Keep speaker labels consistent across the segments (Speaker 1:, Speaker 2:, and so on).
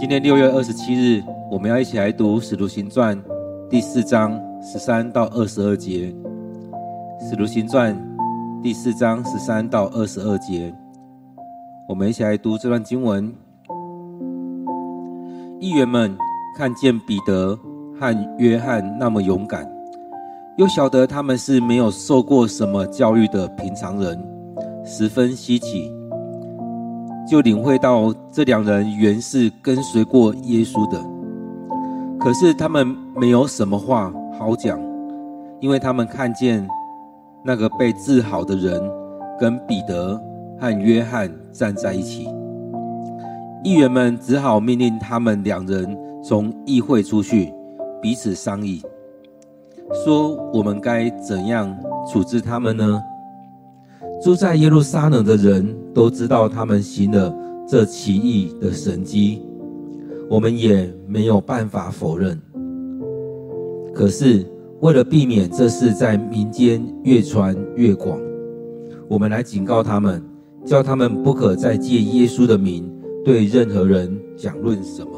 Speaker 1: 今天六月二十七日，我们要一起来读《使徒行传》第四章十三到二十二节。《使徒行传》第四章十三到二十二节，我们一起来读这段经文。议员们看见彼得和约翰那么勇敢，又晓得他们是没有受过什么教育的平常人，十分稀奇。就领会到这两人原是跟随过耶稣的，可是他们没有什么话好讲，因为他们看见那个被治好的人跟彼得和约翰站在一起。议员们只好命令他们两人从议会出去，彼此商议，说：“我们该怎样处置他们呢？”住在耶路撒冷的人都知道他们行了这奇异的神迹，我们也没有办法否认。可是为了避免这事在民间越传越广，我们来警告他们，叫他们不可再借耶稣的名。对任何人讲论什么。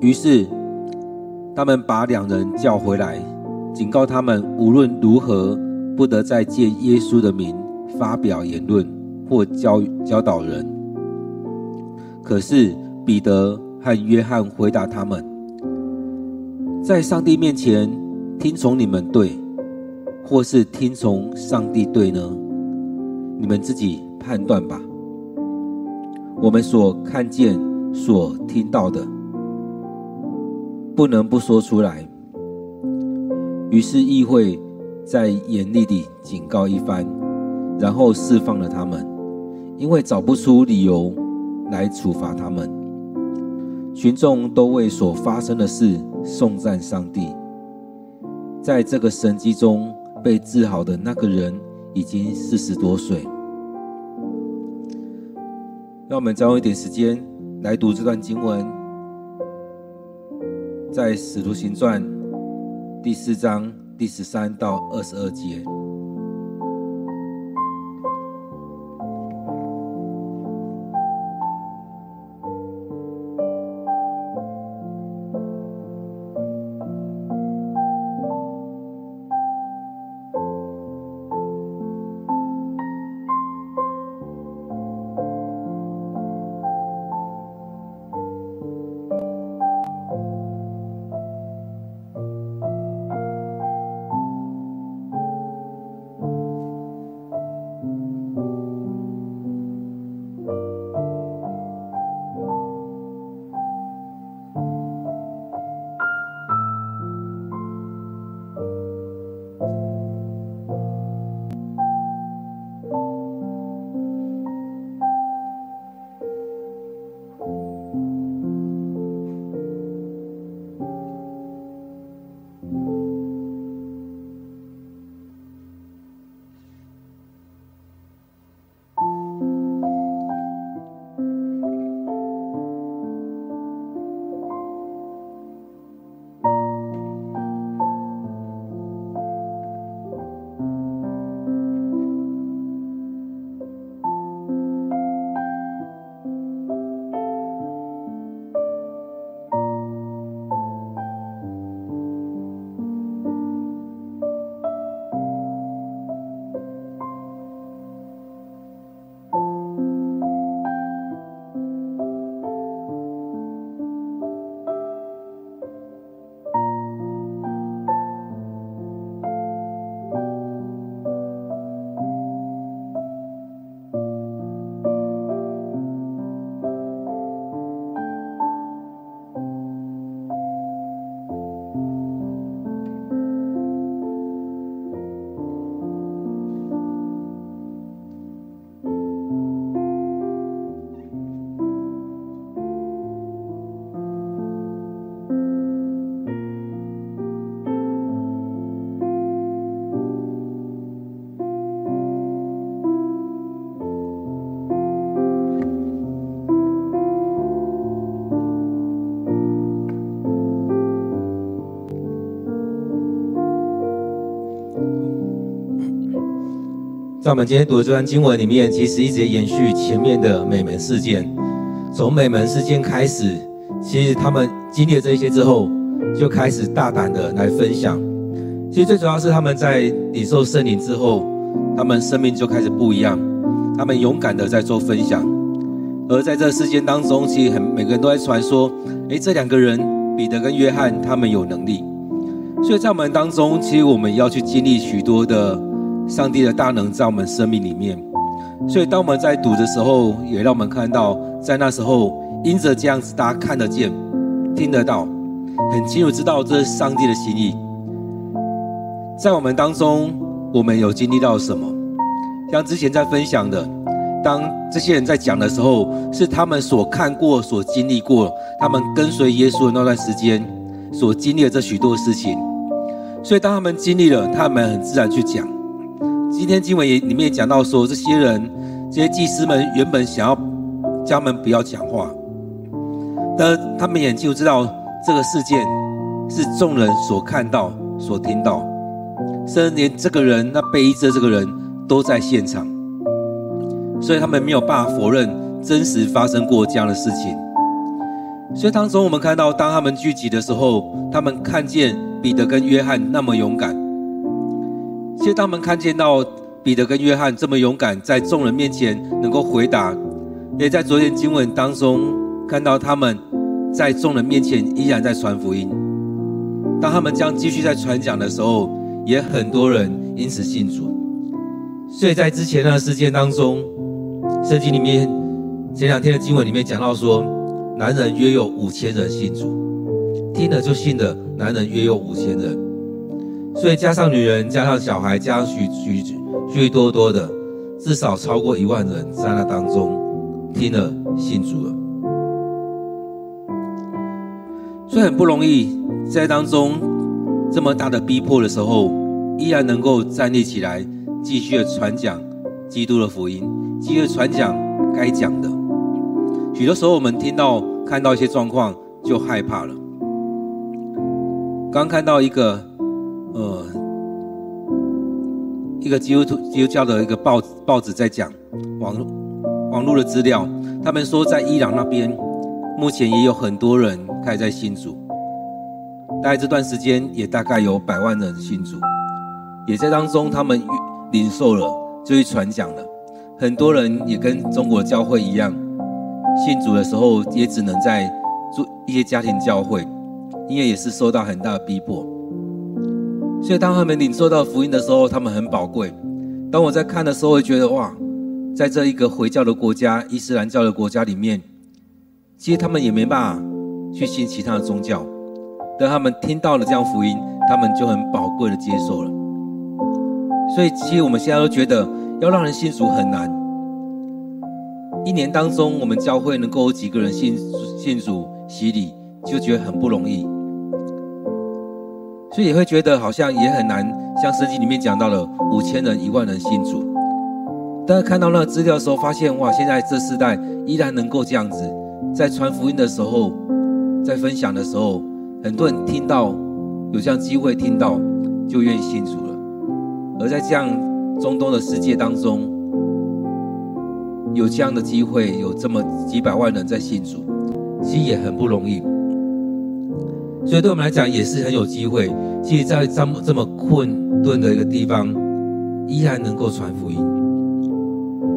Speaker 1: 于是，他们把两人叫回来，警告他们无论如何不得再借耶稣的名发表言论或教教导人。可是彼得和约翰回答他们：在上帝面前听从你们对，或是听从上帝对呢？你们自己判断吧。我们所看见、所听到的，不能不说出来。于是议会在严厉地警告一番，然后释放了他们，因为找不出理由来处罚他们。群众都为所发生的事颂赞上帝。在这个神迹中被治好的那个人。已经四十多岁，让我们再用一点时间来读这段经文，在《使徒行传》第四章第十三到二十二节。在我们今天读的这段经文里面，其实一直延续前面的美门事件。从美门事件开始，其实他们经历了这些之后，就开始大胆的来分享。其实最主要是他们在领受圣灵之后，他们生命就开始不一样。他们勇敢的在做分享。而在这事件当中，其实很每个人都在传说：诶，这两个人彼得跟约翰，他们有能力。所以在我们当中，其实我们要去经历许多的。上帝的大能在我们生命里面，所以当我们在读的时候，也让我们看到，在那时候，因着这样子，大家看得见、听得到，很清楚知道这是上帝的心意。在我们当中，我们有经历到什么？像之前在分享的，当这些人在讲的时候，是他们所看过、所经历过，他们跟随耶稣的那段时间所经历的这许多事情。所以当他们经历了，他们很自然去讲。今天经文也里面也讲到说，这些人，这些祭司们原本想要家门不要讲话，但他们也就知道这个事件是众人所看到、所听到，甚至连这个人那被医治的这个人都在现场，所以他们没有办法否认真实发生过这样的事情。所以当中我们看到，当他们聚集的时候，他们看见彼得跟约翰那么勇敢。其实他们看见到彼得跟约翰这么勇敢，在众人面前能够回答，也在昨天经文当中看到他们在众人面前依然在传福音。当他们将继续在传讲的时候，也很多人因此信主。所以在之前那个事件当中，圣经里面前两天的经文里面讲到说，男人约有五千人信主，听了就信的男人约有五千人。所以加上女人，加上小孩，加上许许许多多的，至少超过一万人在那当中听了信主了。所以很不容易，在当中这么大的逼迫的时候，依然能够站立起来，继续的传讲基督的福音，继续传讲该讲的。许多时候我们听到看到一些状况就害怕了。刚看到一个。呃，一个基督徒基督教的一个报报纸在讲网网络的资料，他们说在伊朗那边，目前也有很多人开始在信主，大概这段时间也大概有百万人信主，也在当中他们领受了，就去传讲了，很多人也跟中国教会一样，信主的时候也只能在做一些家庭教会，因为也是受到很大的逼迫。所以，当他们领受到福音的时候，他们很宝贵。当我在看的时候，会觉得哇，在这一个回教的国家、伊斯兰教的国家里面，其实他们也没办法去信其他的宗教。当他们听到了这样福音，他们就很宝贵的接受了。所以，其实我们现在都觉得，要让人信主很难。一年当中，我们教会能够有几个人信信主洗礼，就觉得很不容易。所以也会觉得好像也很难，像圣经里面讲到了五千人、一万人信主。但是看到那个资料的时候，发现哇，现在这世代依然能够这样子，在传福音的时候，在分享的时候，很多人听到有这样机会听到，就愿意信主了。而在这样中东的世界当中，有这样的机会，有这么几百万人在信主，其实也很不容易。所以对我们来讲也是很有机会。其实，在这么这么困顿的一个地方，依然能够传福音。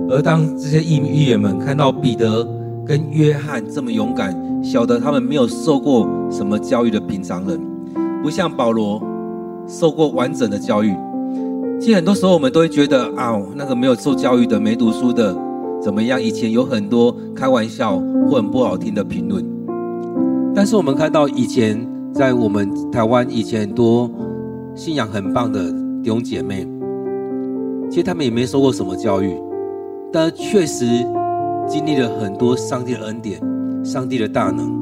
Speaker 1: 而当这些义义员们看到彼得跟约翰这么勇敢，晓得他们没有受过什么教育的平常人，不像保罗受过完整的教育。其实很多时候我们都会觉得啊，那个没有受教育的、没读书的怎么样？以前有很多开玩笑或很不好听的评论。但是我们看到以前。在我们台湾以前很多信仰很棒的弟兄姐妹，其实他们也没受过什么教育，但确实经历了很多上帝的恩典、上帝的大能。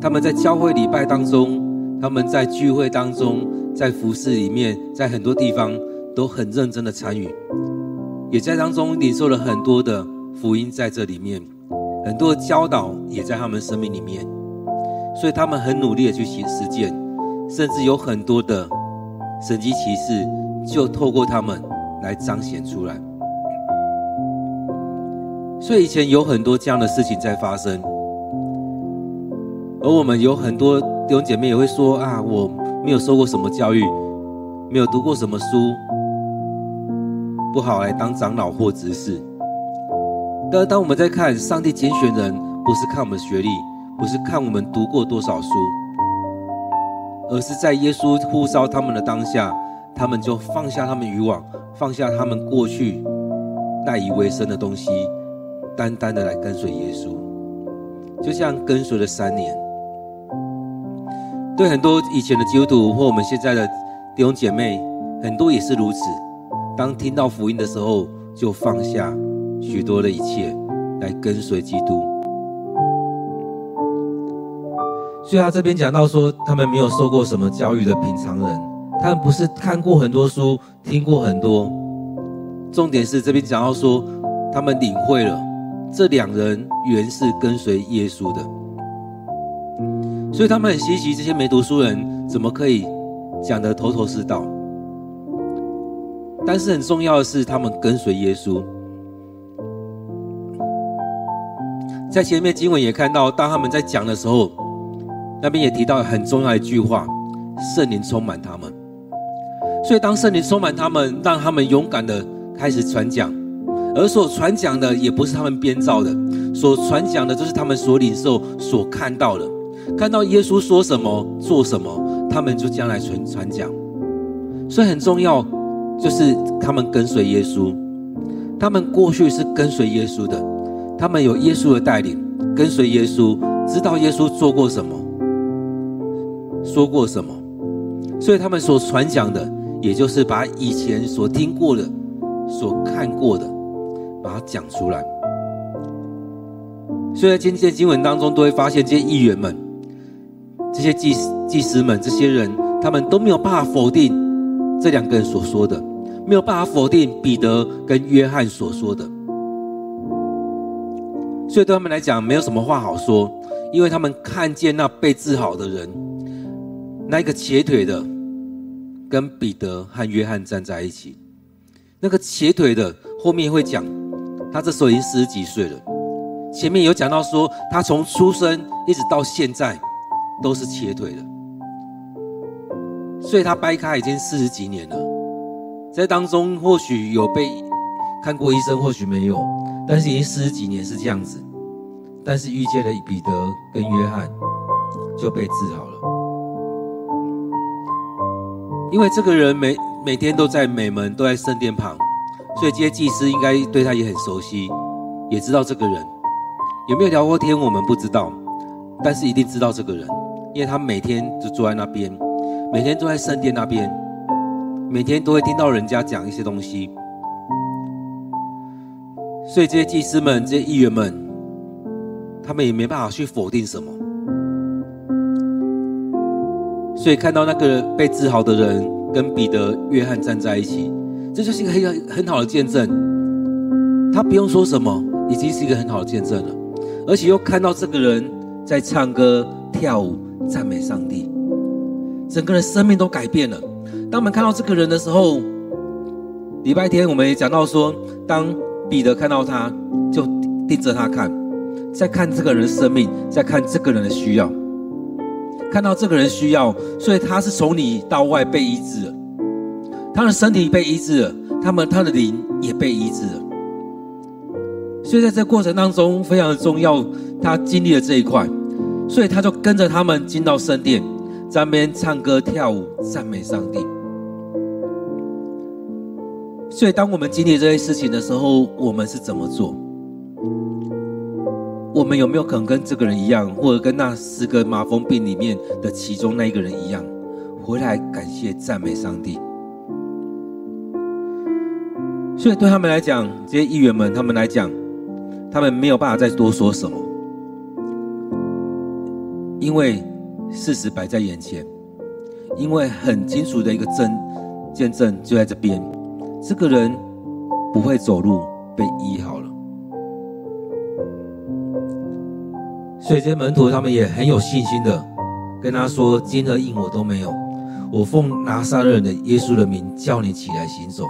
Speaker 1: 他们在教会礼拜当中，他们在聚会当中，在服事里面，在很多地方都很认真的参与，也在当中领受了很多的福音在这里面，很多的教导也在他们生命里面。所以他们很努力的去行实践，甚至有很多的神迹奇事，就透过他们来彰显出来。所以以前有很多这样的事情在发生，而我们有很多弟兄姐妹也会说啊，我没有受过什么教育，没有读过什么书，不好来当长老或执事。但当我们在看上帝拣选人，不是看我们学历，不是看我们读过多少书，而是在耶稣呼召他们的当下，他们就放下他们渔网，放下他们过去赖以为生的东西。单单的来跟随耶稣，就像跟随了三年。对很多以前的基督徒或我们现在的弟兄姐妹，很多也是如此。当听到福音的时候，就放下许多的一切，来跟随基督。所以他这边讲到说，他们没有受过什么教育的平常人，他们不是看过很多书，听过很多。重点是这边讲到说，他们领会了。这两人原是跟随耶稣的，所以他们很稀奇，这些没读书人怎么可以讲得头头是道？但是很重要的是，他们跟随耶稣。在前面经文也看到，当他们在讲的时候，那边也提到很重要一句话：圣灵充满他们。所以当圣灵充满他们，让他们勇敢的开始传讲。而所传讲的也不是他们编造的，所传讲的就是他们所领受、所看到的。看到耶稣说什么、做什么，他们就将来传传讲。所以很重要，就是他们跟随耶稣。他们过去是跟随耶稣的，他们有耶稣的带领，跟随耶稣，知道耶稣做过什么、说过什么。所以他们所传讲的，也就是把以前所听过的、所看过的。把它讲出来，所以在今天的经文当中，都会发现这些议员们、这些祭祭司们、这些人，他们都没有办法否定这两个人所说的，没有办法否定彼得跟约翰所说的，所以对他们来讲，没有什么话好说，因为他们看见那被治好的人，那一个瘸腿的，跟彼得和约翰站在一起，那个瘸腿的后面会讲。他这时候已经四十几岁了，前面有讲到说，他从出生一直到现在都是瘸腿的，所以他掰开已经四十几年了，在当中或许有被看过医生，或许没有，但是已经四十几年是这样子，但是遇见了彼得跟约翰就被治好了，因为这个人每每天都在美门，都在圣殿旁。所以这些祭司应该对他也很熟悉，也知道这个人有没有聊过天，我们不知道，但是一定知道这个人，因为他每天就坐在那边，每天都在圣殿那边，每天都会听到人家讲一些东西。所以这些祭司们、这些议员们，他们也没办法去否定什么。所以看到那个被治好的人跟彼得、约翰站在一起。这就是一个很很好的见证，他不用说什么，已经是一个很好的见证了。而且又看到这个人在唱歌、跳舞、赞美上帝，整个人生命都改变了。当我们看到这个人的时候，礼拜天我们也讲到说，当彼得看到他，就盯着他看，在看这个人的生命，在看这个人的需要，看到这个人需要，所以他是从里到外被医治了。他的身体被医治了，他们他的灵也被医治了。所以在这过程当中非常的重要，他经历了这一块，所以他就跟着他们进到圣殿，在那边唱歌跳舞赞美上帝。所以当我们经历这些事情的时候，我们是怎么做？我们有没有可能跟这个人一样，或者跟那十个麻风病里面的其中那一个人一样，回来感谢赞美上帝？所以对他们来讲，这些议员们，他们来讲，他们没有办法再多说什么，因为事实摆在眼前，因为很清楚的一个证见证就在这边，这个人不会走路，被医好了。所以这些门徒他们也很有信心的跟他说：“金和银我都没有，我奉拿撒勒的耶稣的名叫你起来行走。”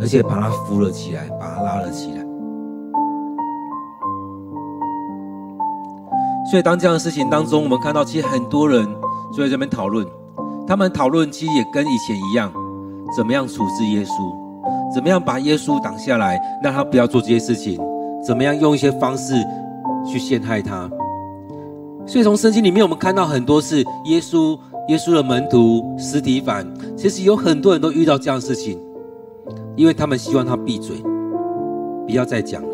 Speaker 1: 而且把他扶了起来，把他拉了起来。所以当这样的事情当中，我们看到其实很多人就在这边讨论，他们讨论其实也跟以前一样，怎么样处置耶稣，怎么样把耶稣挡下来，让他不要做这些事情，怎么样用一些方式去陷害他。所以从圣经里面，我们看到很多是耶稣、耶稣的门徒斯提凡，其实有很多人都遇到这样的事情，因为他们希望他闭嘴，不要再讲了。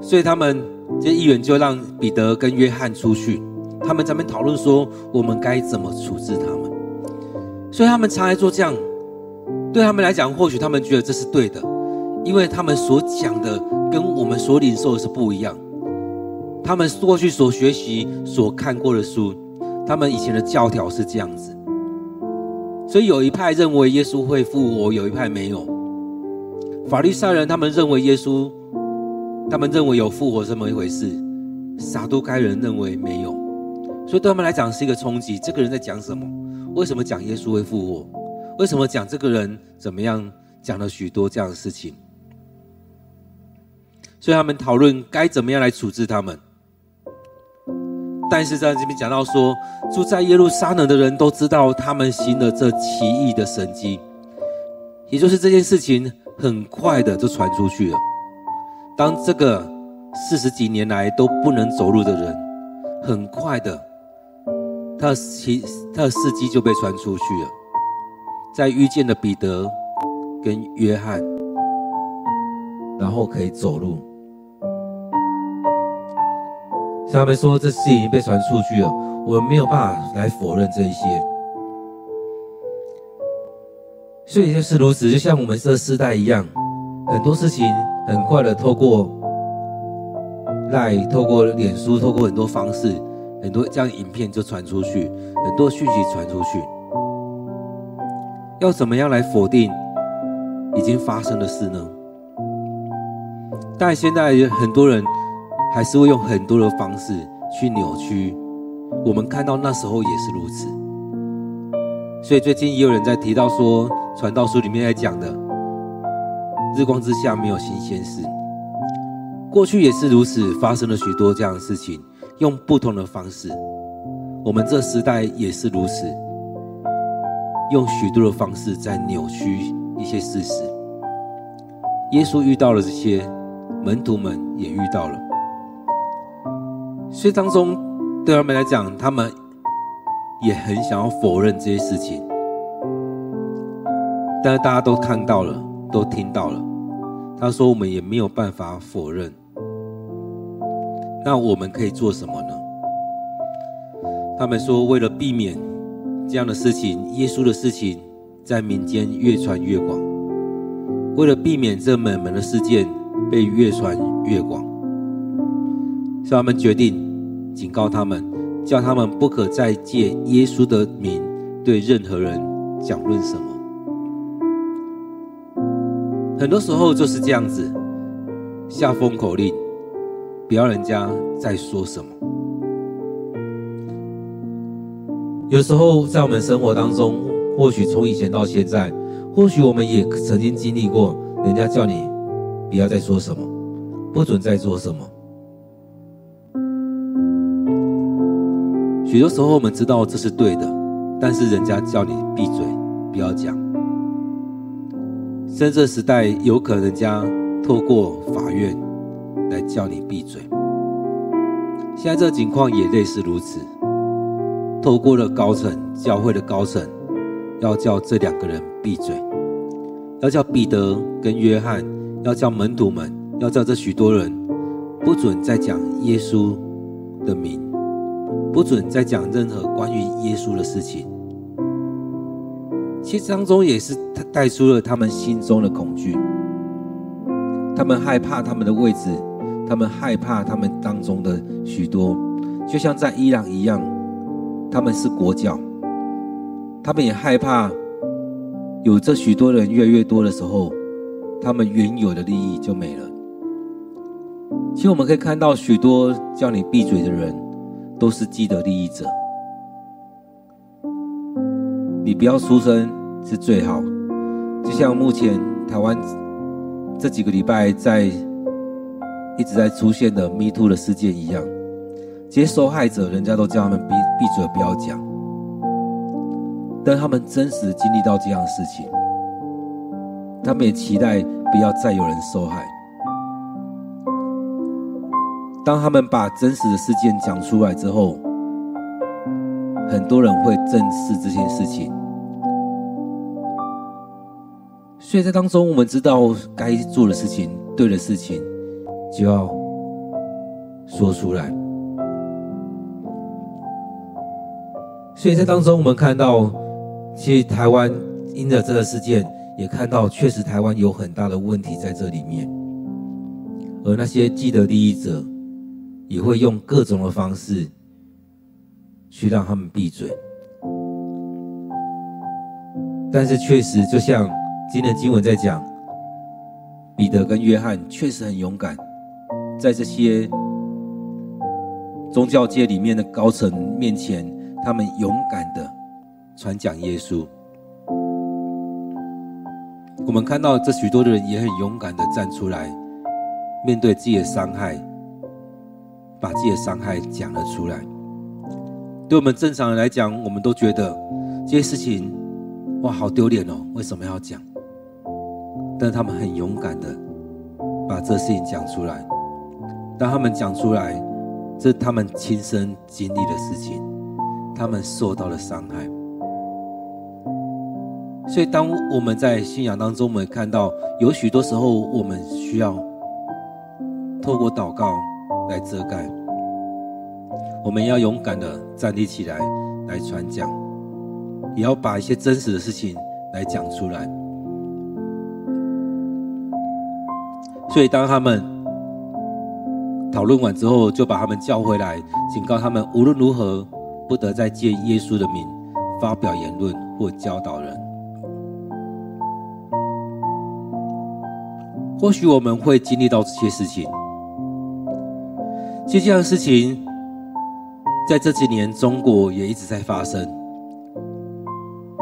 Speaker 1: 所以他们这议员就让彼得跟约翰出去，他们在那讨论说，我们该怎么处置他们。所以他们常来做这样，对他们来讲，或许他们觉得这是对的，因为他们所讲的跟我们所领受的是不一样。他们过去所学习、所看过的书，他们以前的教条是这样子，所以有一派认为耶稣会复活，有一派没有。法利赛人他们认为耶稣，他们认为有复活这么一回事，撒都该人认为没有，所以对他们来讲是一个冲击。这个人在讲什么？为什么讲耶稣会复活？为什么讲这个人怎么样？讲了许多这样的事情，所以他们讨论该怎么样来处置他们。但是在这边讲到说，住在耶路撒冷的人都知道他们行了这奇异的神迹，也就是这件事情很快的就传出去了。当这个四十几年来都不能走路的人，很快的，他的奇他的事迹就被传出去了。在遇见了彼得跟约翰，然后可以走路。他们说这事已经被传出去了，我们没有办法来否认这一些。所以就是如此，就像我们这世代一样，很多事情很快的透过赖、透过脸书、透过很多方式，很多这样影片就传出去，很多讯息传出去。要怎么样来否定已经发生的事呢？但现在很多人。还是会用很多的方式去扭曲。我们看到那时候也是如此，所以最近也有人在提到说，传道书里面在讲的“日光之下没有新鲜事”，过去也是如此，发生了许多这样的事情，用不同的方式。我们这时代也是如此，用许多的方式在扭曲一些事实。耶稣遇到了这些，门徒们也遇到了。所以当中，对他们来讲，他们也很想要否认这些事情，但是大家都看到了，都听到了。他说：“我们也没有办法否认。”那我们可以做什么呢？他们说：“为了避免这样的事情，耶稣的事情在民间越传越广；为了避免这门门的事件被越传越广。”所以他们决定警告他们，叫他们不可再借耶稣的名对任何人讲论什么。很多时候就是这样子，下封口令，不要人家再说什么。有时候在我们生活当中，或许从以前到现在，或许我们也曾经经历过，人家叫你不要再说什么，不准再做什么。许多时候我们知道这是对的，但是人家叫你闭嘴，不要讲。在这时代，有可能人家透过法院来叫你闭嘴。现在这个情况也类似如此，透过了高层教会的高层，要叫这两个人闭嘴，要叫彼得跟约翰，要叫门徒们，要叫这许多人，不准再讲耶稣的名。不准再讲任何关于耶稣的事情。其实当中也是带出了他们心中的恐惧，他们害怕他们的位置，他们害怕他们当中的许多，就像在伊朗一样，他们是国教，他们也害怕有这许多人越来越多的时候，他们原有的利益就没了。其实我们可以看到许多叫你闭嘴的人。都是既得利益者，你不要出声是最好。就像目前台湾这几个礼拜在一直在出现的 Me Too 的事件一样，这些受害者人家都叫他们闭闭嘴，不要讲，但他们真实经历到这样的事情，他们也期待不要再有人受害。当他们把真实的事件讲出来之后，很多人会正视这件事情。所以在当中，我们知道该做的事情、对的事情，就要说出来。所以在当中，我们看到，其实台湾因着这个事件，也看到确实台湾有很大的问题在这里面，而那些既得利益者，也会用各种的方式去让他们闭嘴。但是确实，就像。今天经文在讲，彼得跟约翰确实很勇敢，在这些宗教界里面的高层面前，他们勇敢的传讲耶稣。我们看到这许多的人也很勇敢的站出来，面对自己的伤害，把自己的伤害讲了出来。对我们正常人来讲，我们都觉得这些事情，哇，好丢脸哦！为什么要讲？但他们很勇敢的把这事情讲出来。当他们讲出来，这是他们亲身经历的事情，他们受到了伤害。所以，当我们在信仰当中，我们看到有许多时候，我们需要透过祷告来遮盖。我们要勇敢的站立起来，来传讲，也要把一些真实的事情来讲出来。所以，当他们讨论完之后，就把他们叫回来，警告他们无论如何不得再借耶稣的名发表言论或教导人。或许我们会经历到这些事情，其实这样的事情在这几年中国也一直在发生，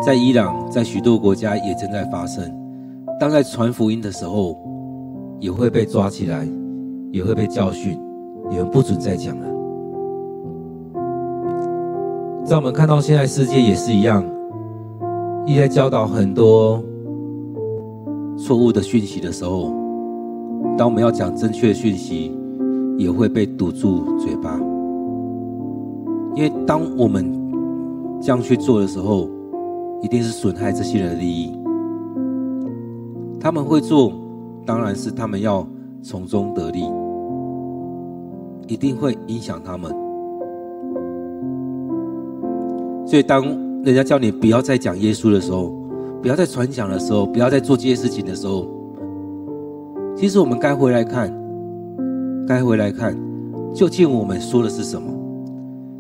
Speaker 1: 在伊朗，在许多国家也正在发生。当在传福音的时候，也会被抓起来，也会被教训，你们不准再讲了。在我们看到现在世界也是一样，一在教导很多错误的讯息的时候，当我们要讲正确的讯息，也会被堵住嘴巴。因为当我们这样去做的时候，一定是损害这些人的利益。他们会做。当然是他们要从中得利，一定会影响他们。所以，当人家叫你不要再讲耶稣的时候，不要再传讲的时候，不要再做这些事情的时候，其实我们该回来看，该回来看，究竟我们说的是什么？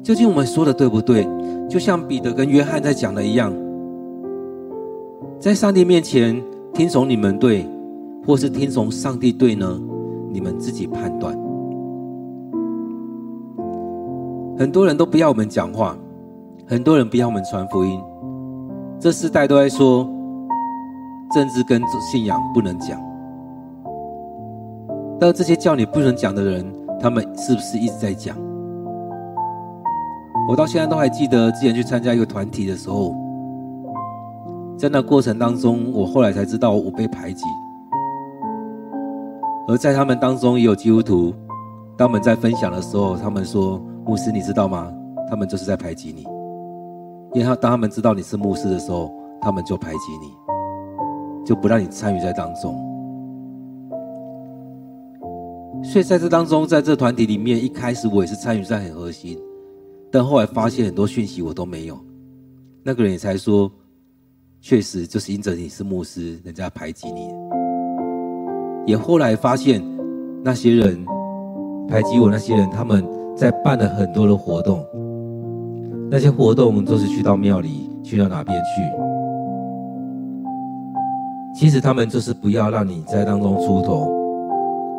Speaker 1: 究竟我们说的对不对？就像彼得跟约翰在讲的一样，在上帝面前听从你们对。或是听从上帝对呢？你们自己判断。很多人都不要我们讲话，很多人不要我们传福音。这世代都在说，政治跟信仰不能讲。但这些叫你不能讲的人，他们是不是一直在讲？我到现在都还记得之前去参加一个团体的时候，在那过程当中，我后来才知道我被排挤。而在他们当中也有基督徒，当我们在分享的时候，他们说：“牧师，你知道吗？他们就是在排挤你，因为他当他们知道你是牧师的时候，他们就排挤你，就不让你参与在当中。所以在这当中，在这团体里面，一开始我也是参与在很核心，但后来发现很多讯息我都没有。那个人也才说，确实就是因着你是牧师，人家排挤你。”也后来发现，那些人排挤我，那些人他们在办了很多的活动，那些活动都是去到庙里，去到哪边去？其实他们就是不要让你在当中出头，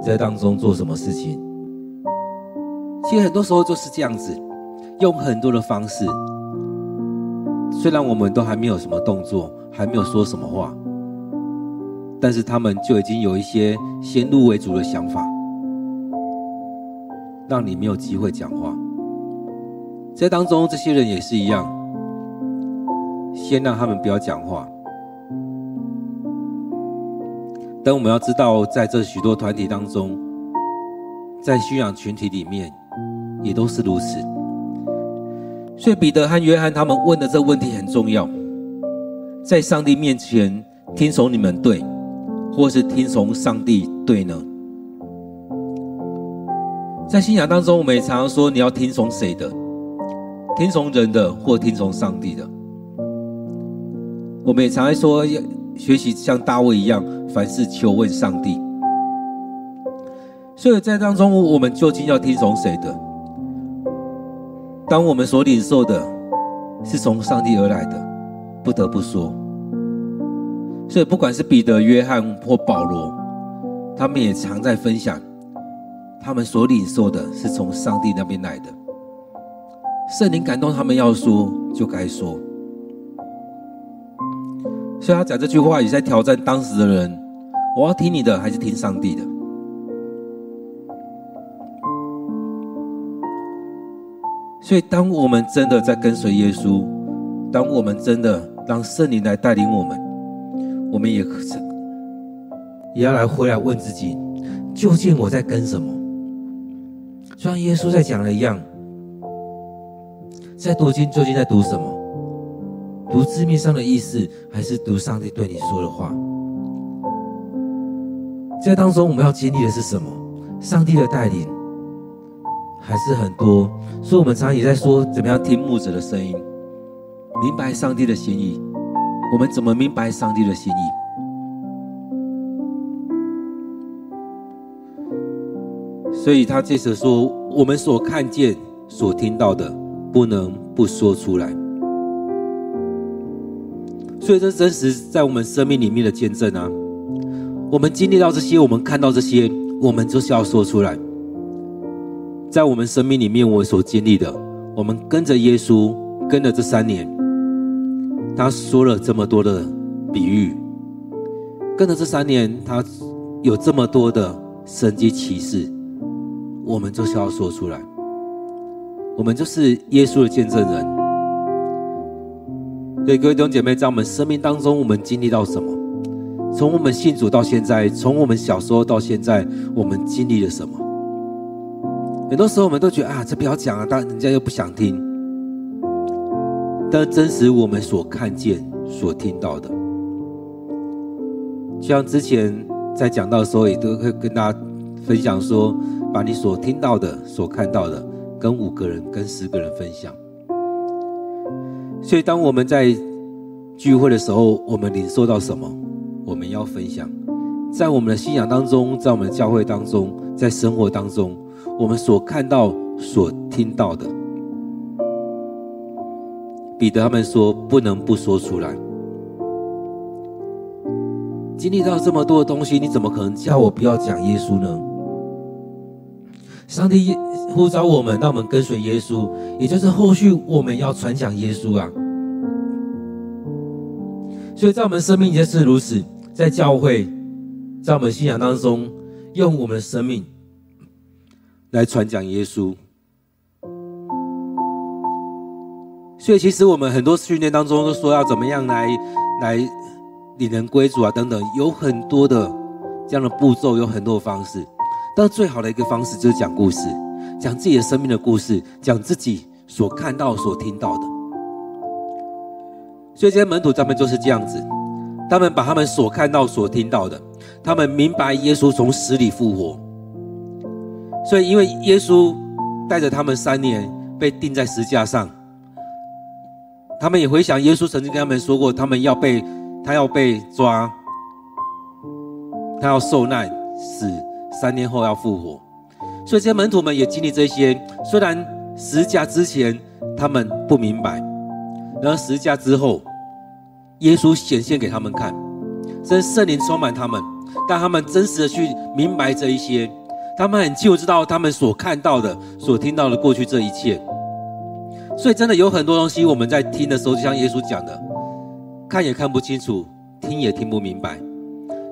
Speaker 1: 在当中做什么事情。其实很多时候就是这样子，用很多的方式，虽然我们都还没有什么动作，还没有说什么话。但是他们就已经有一些先入为主的想法，让你没有机会讲话。在当中，这些人也是一样，先让他们不要讲话。但我们要知道，在这许多团体当中，在信仰群体里面，也都是如此。所以彼得和约翰他们问的这问题很重要：在上帝面前听从你们对，或是听从上帝对呢？在信仰当中，我们也常常说，你要听从谁的？听从人的，或听从上帝的？我们也常常说，要学习像大卫一样。凡事求问上帝，所以在当中，我们究竟要听从谁的？当我们所领受的是从上帝而来的，不得不说，所以不管是彼得、约翰或保罗，他们也常在分享，他们所领受的是从上帝那边来的。圣灵感动他们要说，就该说。所以他讲这句话，也在挑战当时的人。我要听你的，还是听上帝的？所以，当我们真的在跟随耶稣，当我们真的让圣灵来带领我们，我们也可也要来回来问自己：究竟我在跟什么？就像耶稣在讲的一样，在读经究竟在读什么？读字面上的意思，还是读上帝对你说的话？在当中，我们要经历的是什么？上帝的带领，还是很多。所以，我们常也在说，怎么样听牧者的声音，明白上帝的心意。我们怎么明白上帝的心意？所以他接着说：我们所看见、所听到的，不能不说出来。所以，这真实在我们生命里面的见证啊。我们经历到这些，我们看到这些，我们就是要说出来。在我们生命里面，我所经历的，我们跟着耶稣，跟了这三年，他说了这么多的比喻，跟了这三年，他有这么多的神迹奇事，我们就是要说出来。我们就是耶稣的见证人。对各位弟兄姐妹，在我们生命当中，我们经历到什么？从我们信主到现在，从我们小时候到现在，我们经历了什么？很多时候我们都觉得啊，这不要讲啊，但人家又不想听。但真实我们所看见、所听到的，就像之前在讲到的时候，也都会跟大家分享说，把你所听到的、所看到的，跟五个人、跟十个人分享。所以，当我们在聚会的时候，我们领受到什么？我们要分享，在我们的信仰当中，在我们的教会当中，在生活当中，我们所看到、所听到的。彼得他们说不能不说出来。经历到这么多的东西，你怎么可能叫我不要讲耶稣呢？上帝呼召我们，让我们跟随耶稣，也就是后续我们要传讲耶稣啊。所以在我们生命也是如此，在教会，在我们信仰当中，用我们的生命来传讲耶稣。所以，其实我们很多训练当中都说要怎么样来来领人归主啊，等等，有很多的这样的步骤，有很多的方式。但最好的一个方式就是讲故事，讲自己的生命的故事，讲自己所看到、所听到的。所以这些门徒他们就是这样子，他们把他们所看到、所听到的，他们明白耶稣从死里复活。所以因为耶稣带着他们三年被钉在石架上，他们也回想耶稣曾经跟他们说过，他们要被他要被抓，他要受难死，三年后要复活。所以这些门徒们也经历这些，虽然十架之前他们不明白。然后十架之后，耶稣显现给他们看，真圣灵充满他们，让他们真实的去明白这一些，他们很清楚知道他们所看到的、所听到的过去这一切。所以真的有很多东西我们在听的时候，就像耶稣讲的，看也看不清楚，听也听不明白。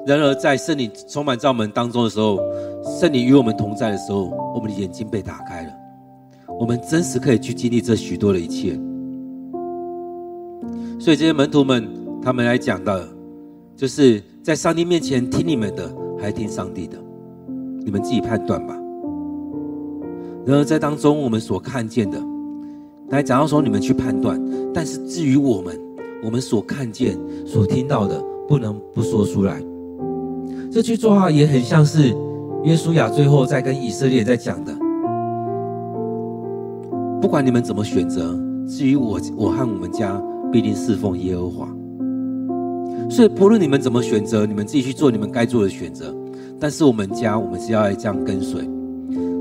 Speaker 1: 然而在圣灵充满在我们当中的时候，圣灵与我们同在的时候，我们的眼睛被打开了，我们真实可以去经历这许多的一切。所以这些门徒们，他们来讲的，就是在上帝面前听你们的，还听上帝的，你们自己判断吧。然而在当中，我们所看见的，来讲到说你们去判断，但是至于我们，我们所看见、所听到的，不能不说出来。这句话也很像是约书亚最后在跟以色列在讲的。不管你们怎么选择，至于我，我和我们家必定侍奉耶和华。所以不论你们怎么选择，你们自己去做你们该做的选择。但是我们家，我们是要来这样跟随。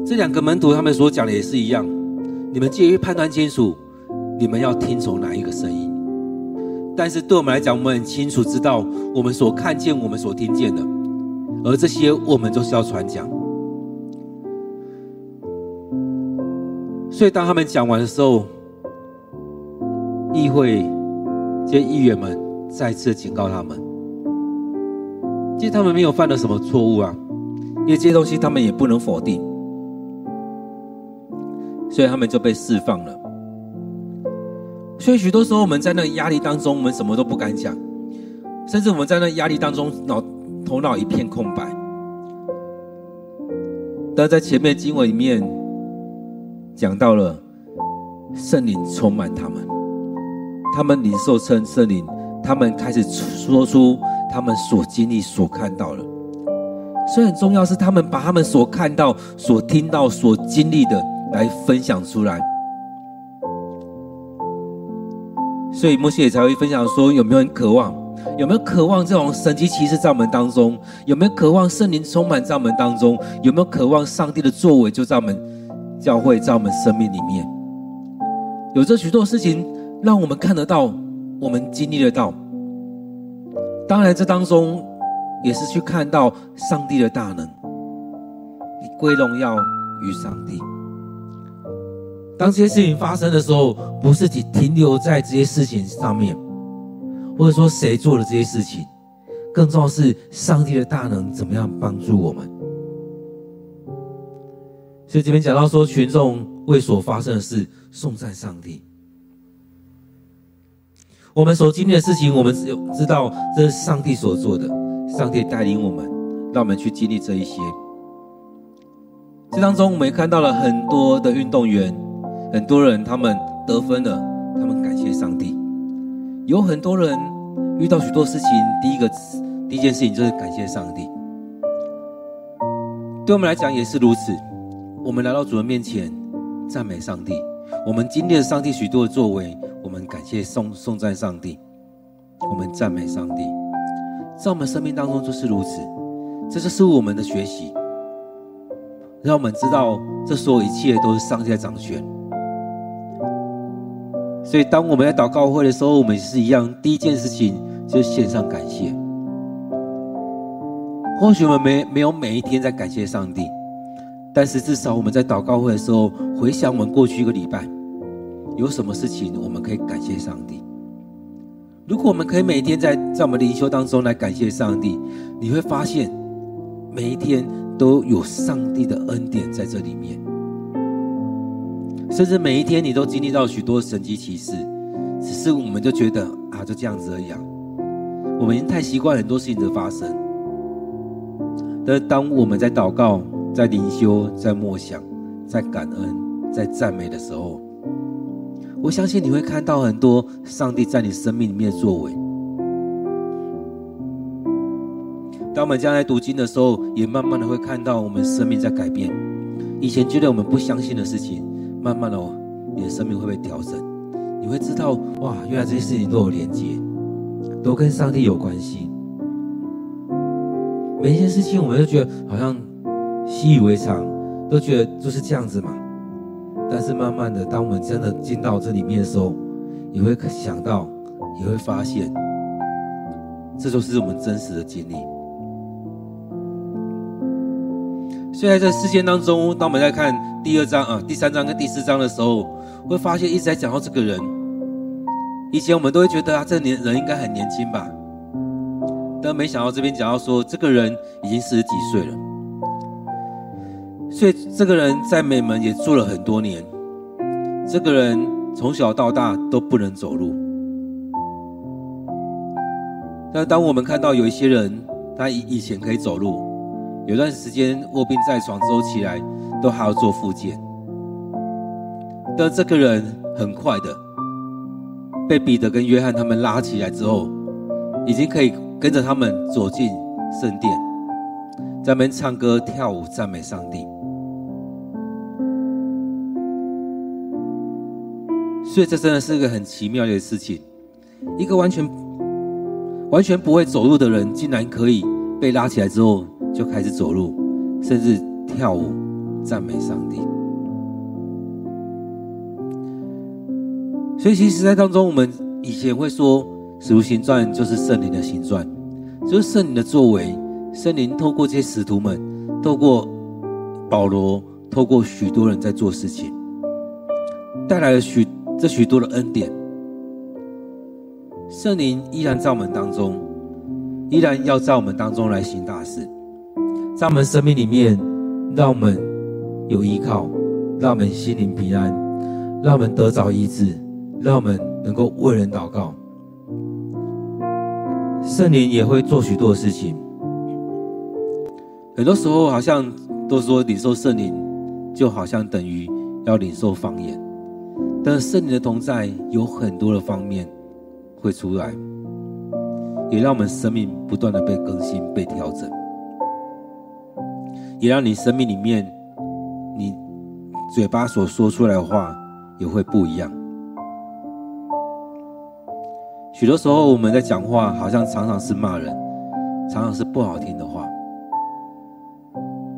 Speaker 1: 这两个门徒他们所讲的也是一样，你们介于判断清楚，你们要听从哪一个声音。但是对我们来讲，我们很清楚知道我们所看见、我们所听见的。而这些我们都是要传讲，所以当他们讲完的时候，议会这些议员们再次警告他们，其实他们没有犯了什么错误啊，因为这些东西他们也不能否定，所以他们就被释放了。所以许多时候我们在那个压力当中，我们什么都不敢讲，甚至我们在那压力当中脑。头脑一片空白，但在前面经文里面讲到了圣灵充满他们，他们领受圣圣灵，他们开始说出他们所经历、所看到的。所以很重要是他们把他们所看到、所听到、所经历的来分享出来。所以摩西也才会分享说：有没有人渴望？有没有渴望这种神奇奇事在我们当中？有没有渴望圣灵充满在我们当中？有没有渴望上帝的作为就在我们教会、在我们生命里面？有这许多事情让我们看得到，我们经历得到。当然，这当中也是去看到上帝的大能，归荣耀于上帝。当这些事情发生的时候，不是只停留在这些事情上面。或者说谁做了这些事情，更重要是上帝的大能怎么样帮助我们。所以这边讲到说，群众为所发生的事颂赞上帝。我们所经历的事情，我们只有知道这是上帝所做的，上帝带领我们，让我们去经历这一些。这当中，我们也看到了很多的运动员，很多人他们得分了，他们感谢上帝。有很多人遇到许多事情，第一个第一件事情就是感谢上帝。对我们来讲也是如此。我们来到主人面前，赞美上帝。我们经历了上帝许多的作为，我们感谢颂颂赞上帝，我们赞美上帝。在我们生命当中就是如此。这就是我们的学习，让我们知道这所有一切都是上帝在掌权。所以，当我们在祷告会的时候，我们是一样。第一件事情就是献上感谢。或许我们没没有每一天在感谢上帝，但是至少我们在祷告会的时候，回想我们过去一个礼拜有什么事情，我们可以感谢上帝。如果我们可以每天在在我们灵修当中来感谢上帝，你会发现每一天都有上帝的恩典在这里面。甚至每一天你都经历到许多神迹奇事，只是我们就觉得啊，就这样子而已啊。我们已经太习惯很多事情的发生。但是当我们在祷告、在灵修、在默想、在感恩、在赞美的时候，我相信你会看到很多上帝在你生命里面的作为。当我们将来读经的时候，也慢慢的会看到我们生命在改变。以前觉得我们不相信的事情。慢慢的，你的生命会被调整，你会知道，哇，原来这些事情都有连接，都跟上帝有关系。每一件事情，我们都觉得好像习以为常，都觉得就是这样子嘛。但是慢慢的，当我们真的进到这里面的时候，你会想到，你会发现，这就是我们真实的经历。所以在这事件当中，当我们在看第二章啊、第三章跟第四章的时候，会发现一直在讲到这个人。以前我们都会觉得啊，这年人应该很年轻吧，但没想到这边讲到说，这个人已经四十几岁了。所以这个人在美门也住了很多年。这个人从小到大都不能走路。但当我们看到有一些人，他以以前可以走路，有段时间卧病在床之后起来，都还要做复健。但这个人很快的被彼得跟约翰他们拉起来之后，已经可以跟着他们走进圣殿，在那边唱歌跳舞赞美上帝。所以这真的是一个很奇妙的事情，一个完全完全不会走路的人，竟然可以被拉起来之后就开始走路，甚至跳舞赞美上帝。所以其实，在当中，我们以前会说《使徒行传》就是圣灵的行传，就是圣灵的作为。圣灵透过这些使徒们，透过保罗，透过许多人在做事情，带来了许。这许多的恩典，圣灵依然在我们当中，依然要在我们当中来行大事，在我们生命里面，让我们有依靠，让我们心灵平安，让我们得着医治，让我们能够为人祷告。圣灵也会做许多的事情，很多时候好像都说领受圣灵，就好像等于要领受方言。但圣灵的同在有很多的方面会出来，也让我们生命不断的被更新、被调整，也让你生命里面你嘴巴所说出来的话也会不一样。许多时候我们在讲话，好像常常是骂人，常常是不好听的话。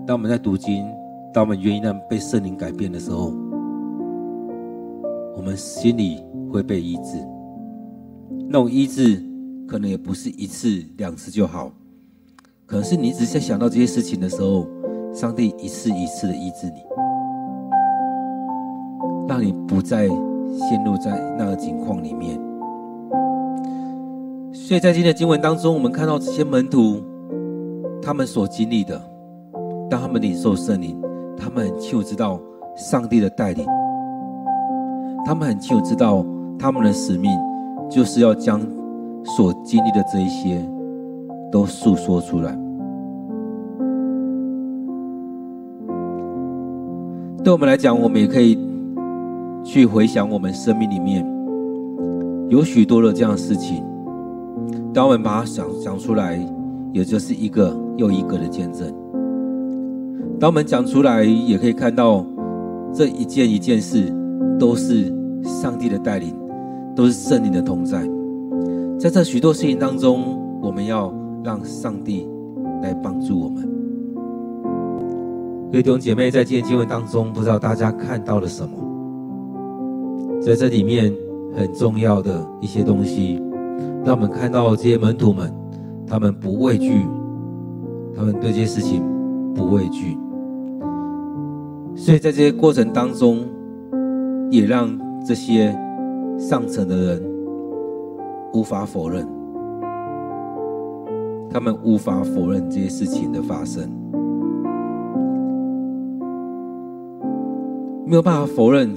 Speaker 1: 当我们在读经，当我们愿意让被圣灵改变的时候。我们心里会被医治，那种医治可能也不是一次两次就好，可是你只是在想到这些事情的时候，上帝一次一次的医治你，让你不再陷入在那个境况里面。所以在今天的经文当中，我们看到这些门徒，他们所经历的，当他们领受圣灵，他们很清楚知道上帝的带领。他们很清楚知道，他们的使命就是要将所经历的这一些都诉说出来。对我们来讲，我们也可以去回想我们生命里面有许多的这样的事情。当我们把它想讲出来，也就是一个又一个的见证。当我们讲出来，也可以看到这一件一件事。都是上帝的带领，都是圣灵的同在。在这许多事情当中，我们要让上帝来帮助我们。各位弟兄姐妹，在今天经文当中，不知道大家看到了什么？在这里面很重要的一些东西，让我们看到这些门徒们，他们不畏惧，他们对这些事情不畏惧。所以在这些过程当中，也让这些上层的人无法否认，他们无法否认这些事情的发生，没有办法否认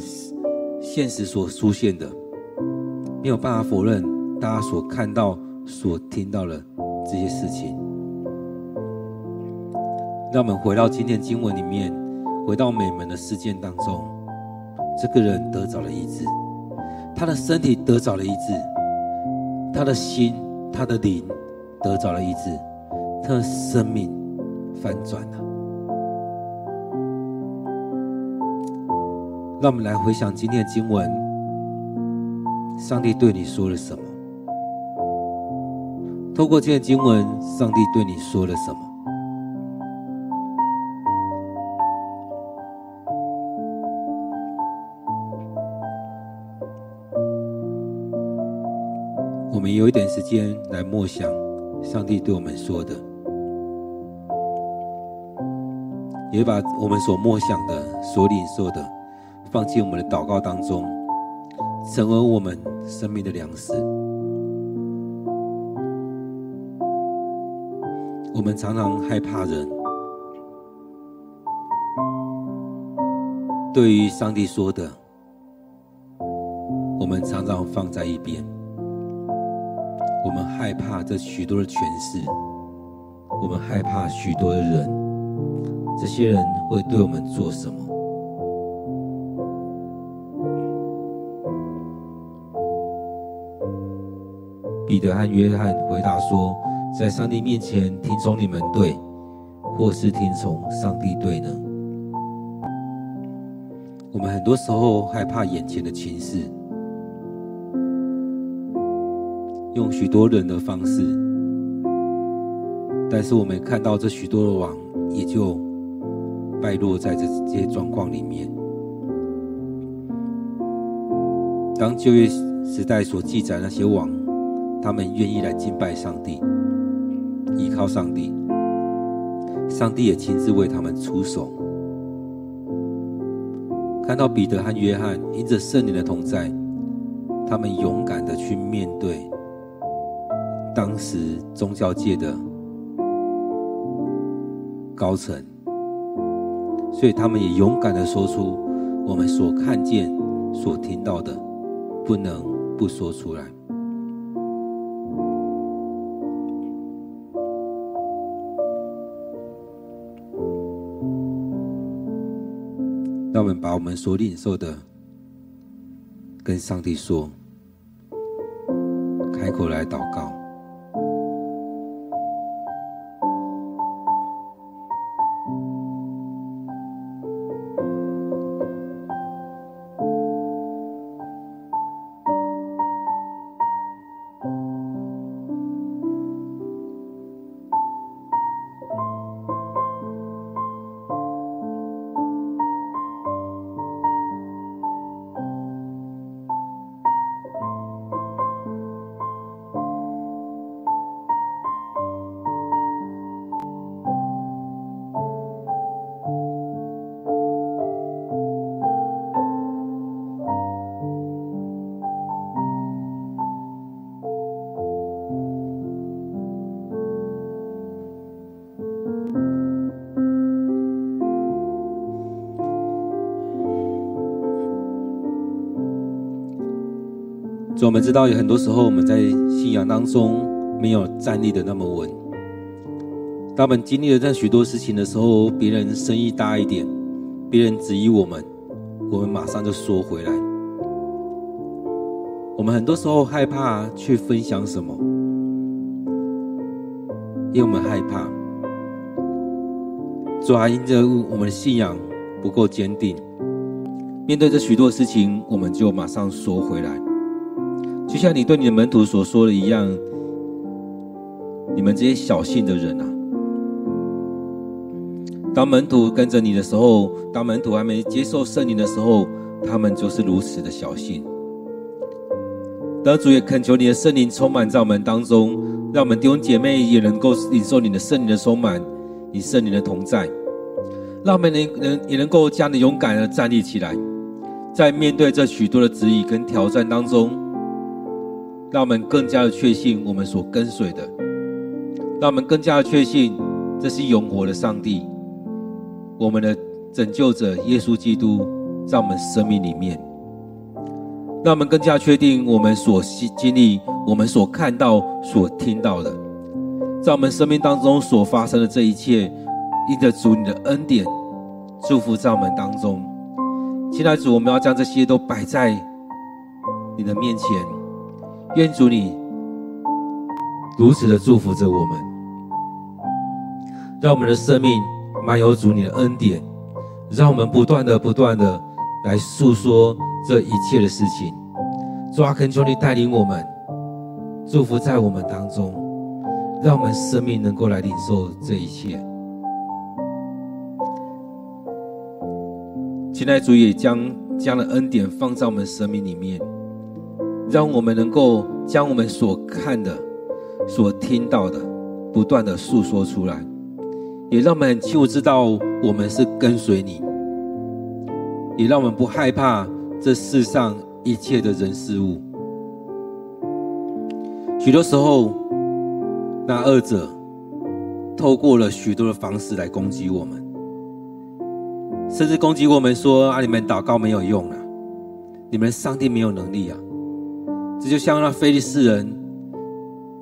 Speaker 1: 现实所出现的，没有办法否认大家所看到、所听到的这些事情。让我们回到今天经文里面，回到美门的事件当中。这个人得着了医治，他的身体得着了医治，他的心、他的灵得着了医治，他的生命翻转了。让我们来回想今天的经文，上帝对你说了什么？透过今天的经文，上帝对你说了什么？我们有一点时间来默想上帝对我们说的，也把我们所默想的、所领受的，放进我们的祷告当中，成为我们生命的粮食。我们常常害怕人，对于上帝说的，我们常常放在一边。我们害怕这许多的权势，我们害怕许多的人，这些人会对我们做什么？彼得和约翰回答说：“在上帝面前听从你们对，或是听从上帝对呢？”我们很多时候害怕眼前的情势。用许多人的方式，但是我们看到这许多的网也就败落在这这些状况里面。当旧约时代所记载那些网，他们愿意来敬拜上帝，依靠上帝，上帝也亲自为他们出手。看到彼得和约翰因着圣灵的同在，他们勇敢的去面对。当时宗教界的高层，所以他们也勇敢的说出我们所看见、所听到的，不能不说出来。把我们所领受的跟上帝说，开口来祷告。我们知道，有很多时候我们在信仰当中没有站立的那么稳。当我们经历了这许多事情的时候，别人声音大一点，别人质疑我们，我们马上就缩回来。我们很多时候害怕去分享什么，因为我们害怕，主要因着我们的信仰不够坚定，面对这许多事情，我们就马上缩回来。就像你对你的门徒所说的一样，你们这些小信的人啊，当门徒跟着你的时候，当门徒还没接受圣灵的时候，他们就是如此的小信。当主也恳求你的圣灵充满在我们当中，让我们弟兄姐妹也能够领受你的圣灵的充满，你圣灵的同在，让我们能能也能够将你勇敢的站立起来，在面对这许多的质疑跟挑战当中。让我们更加的确信我们所跟随的，让我们更加的确信这是永活的上帝，我们的拯救者耶稣基督在我们生命里面。让我们更加确定我们所经历、我们所看到、所听到的，在我们生命当中所发生的这一切，因着主你的恩典祝福在我们当中。亲爱的主，我们要将这些都摆在你的面前。愿主你如此的祝福着我们，让我们的生命满有主你的恩典，让我们不断的、不断的来诉说这一切的事情。主啊，恳求你带领我们，祝福在我们当中，让我们生命能够来领受这一切。亲爱主也将这样的恩典放在我们生命里面。让我们能够将我们所看的、所听到的，不断的诉说出来，也让我们很清楚知道我们是跟随你，也让我们不害怕这世上一切的人事物。许多时候，那二者透过了许多的方式来攻击我们，甚至攻击我们说：“啊，你们祷告没有用啊，你们上帝没有能力啊。”这就像那非利士人，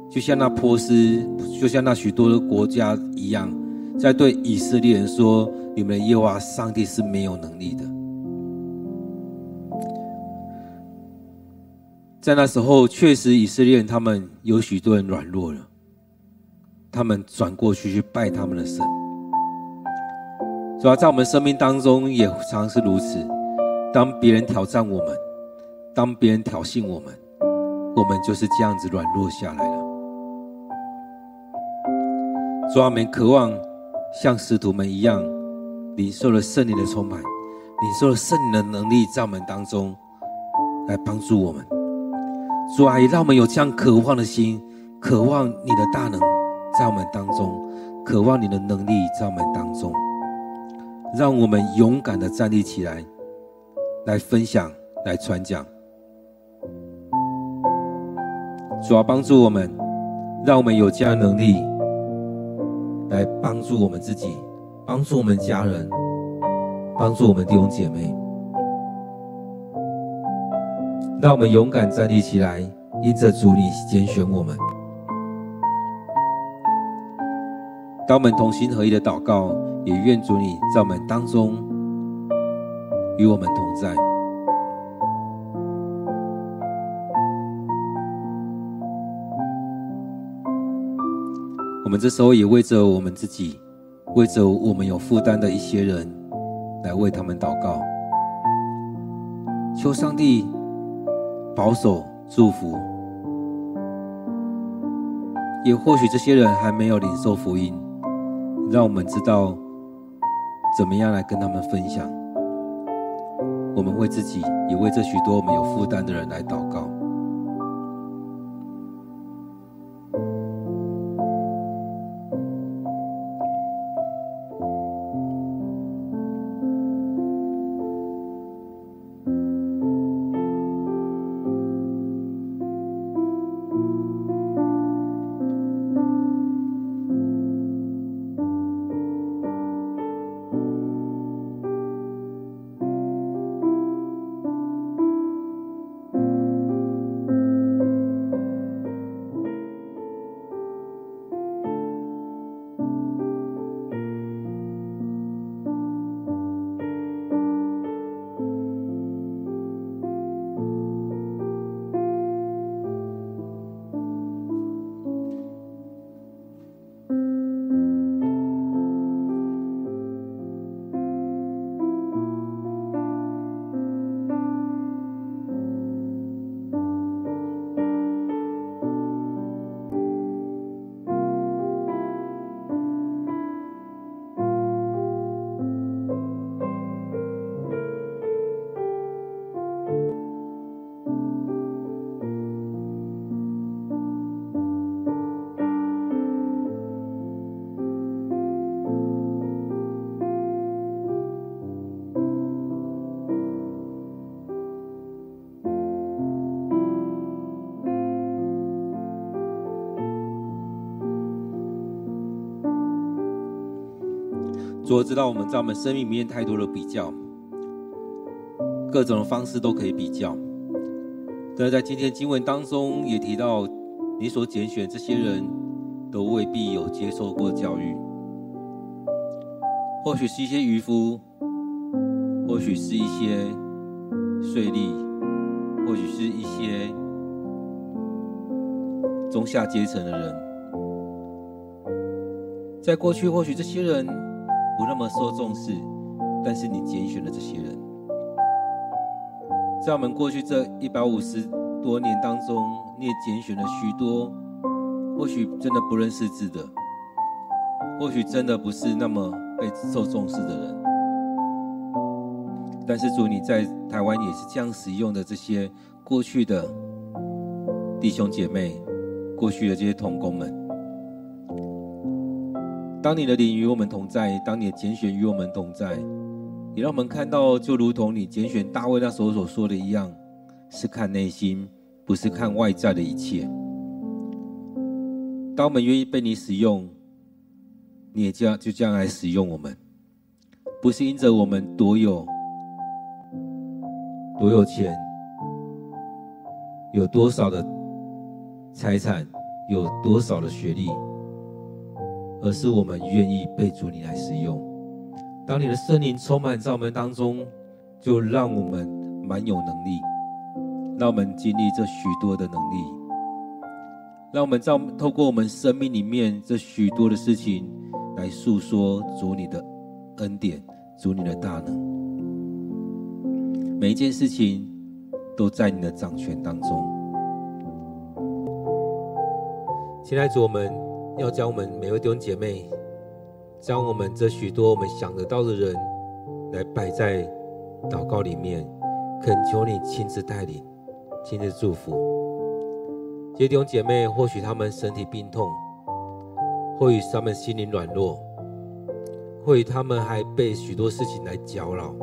Speaker 1: 就像那波斯，就像那许多的国家一样，在对以色列人说：“你们的耶和华上帝是没有能力的。”在那时候，确实以色列人他们有许多人软弱了，他们转过去去拜他们的神。主要在我们生命当中也常是如此。当别人挑战我们，当别人挑衅我们，我们就是这样子软弱下来了。主啊，我们渴望像使徒们一样，领受了圣灵的充满，领受了圣灵的能力在我们当中来帮助我们。主啊，也让我们有这样渴望的心，渴望你的大能在我们当中，渴望你的能力在我们当中。让我们勇敢的站立起来，来分享，来传讲。主要帮助我们，让我们有这样的能力，来帮助我们自己，帮助我们家人，帮助我们弟兄姐妹。让我们勇敢站立起来，因着主你拣选我们。当我们同心合一的祷告。也愿主你在我们当中与我们同在。我们这时候也为着我们自己，为着我们有负担的一些人，来为他们祷告，求上帝保守祝福。也或许这些人还没有领受福音，让我们知道。怎么样来跟他们分享？我们为自己，也为这许多我们有负担的人来祷告。我知道我们在我们生命里面太多的比较，各种的方式都可以比较。但是在今天经文当中也提到，你所拣选这些人都未必有接受过教育，或许是一些渔夫，或许是一些税吏，或许是一些中下阶层的人。在过去，或许这些人。不那么受重视，但是你拣选了这些人，在我们过去这一百五十多年当中，你也拣选了许多，或许真的不认识字的，或许真的不是那么被受重视的人，但是主你在台湾也是这样使用的这些过去的弟兄姐妹，过去的这些同工们。当你的灵与我们同在，当你的拣选与我们同在，也让我们看到，就如同你拣选大卫那时候所说的一样，是看内心，不是看外在的一切。当我们愿意被你使用，你也将就这样来使用我们。不是因着我们多有多有钱，有多少的财产，有多少的学历，而是我们愿意被主你来使用。当你的圣灵充满在我们当中，就让我们满有能力，让我们经历这许多的能力，让我们在透过我们生命里面这许多的事情来诉说主你的恩典，主你的大能。每一件事情都在你的掌权当中。现在主，我们要将我们每位弟兄姐妹，将我们这许多我们想得到的人，来摆在祷告里面，恳求你亲自带领，亲自祝福。这些弟兄姐妹，或许他们身体病痛，或许他们心灵软弱，或许他们还被许多事情来搅扰。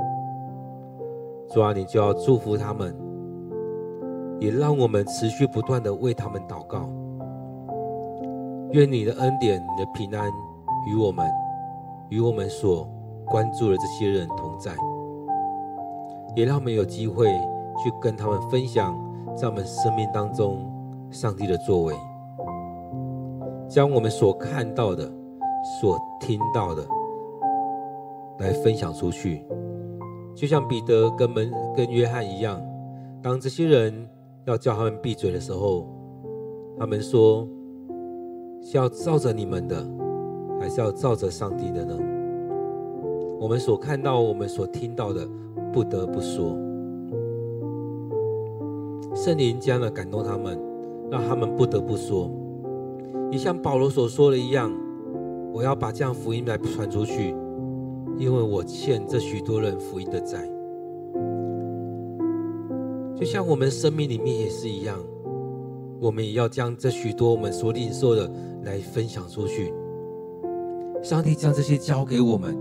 Speaker 1: 主啊，你就要祝福他们，也让我们持续不断的为他们祷告。愿你的恩典、你的平安与我们，与我们所关注的这些人同在，也让我们有机会去跟他们分享在我们生命当中上帝的作为，将我们所看到的、所听到的来分享出去，就像彼得跟门跟约翰一样，当这些人要叫他们闭嘴的时候，他们说。是要照着你们的，还是要照着上帝的呢？我们所看到、我们所听到的，不得不说。圣灵将要感动他们，让他们不得不说。也像保罗所说的一样，我要把这样福音来传出去，因为我欠这许多人福音的债。就像我们生命里面也是一样。我们也要将这许多我们所领受的来分享出去。上帝将这些交给我们，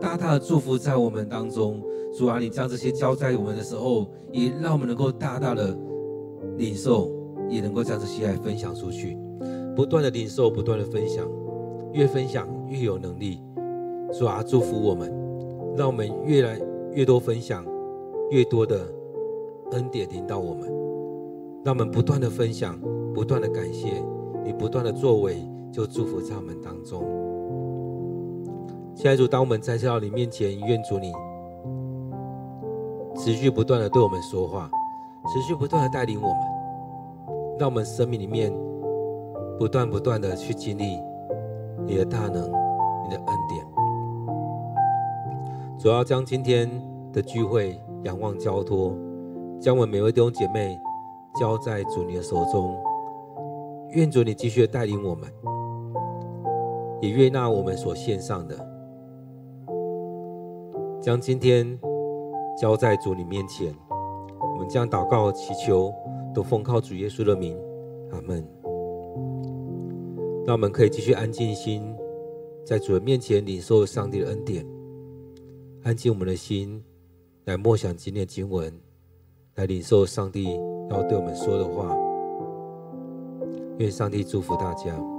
Speaker 1: 大大的祝福在我们当中。主啊，你将这些交在我们的时候，也让我们能够大大的领受，也能够将这些来分享出去。不断的领受，不断的分享，越分享越有能力。主啊，祝福我们，让我们越来越多分享，越多的恩典临到我们。让我们不断的分享，不断的感谢你，不断的作为，就祝福在我们当中。现在主，当我们在到你面前，愿主你持续不断的对我们说话，持续不断的带领我们，让我们生命里面不断不断的去经历你的大能，你的恩典。主要将今天的聚会仰望交托，将我们每位弟兄姐妹。交在主你的手中，愿主你继续带领我们，也悦纳我们所献上的，将今天交在主你面前，我们将祷告祈求都奉靠主耶稣的名，阿门。让我们可以继续安静心，在主的面前领受上帝的恩典，安静我们的心，来默想今天的经文，来领受上帝要对我们说的话，愿上帝祝福大家。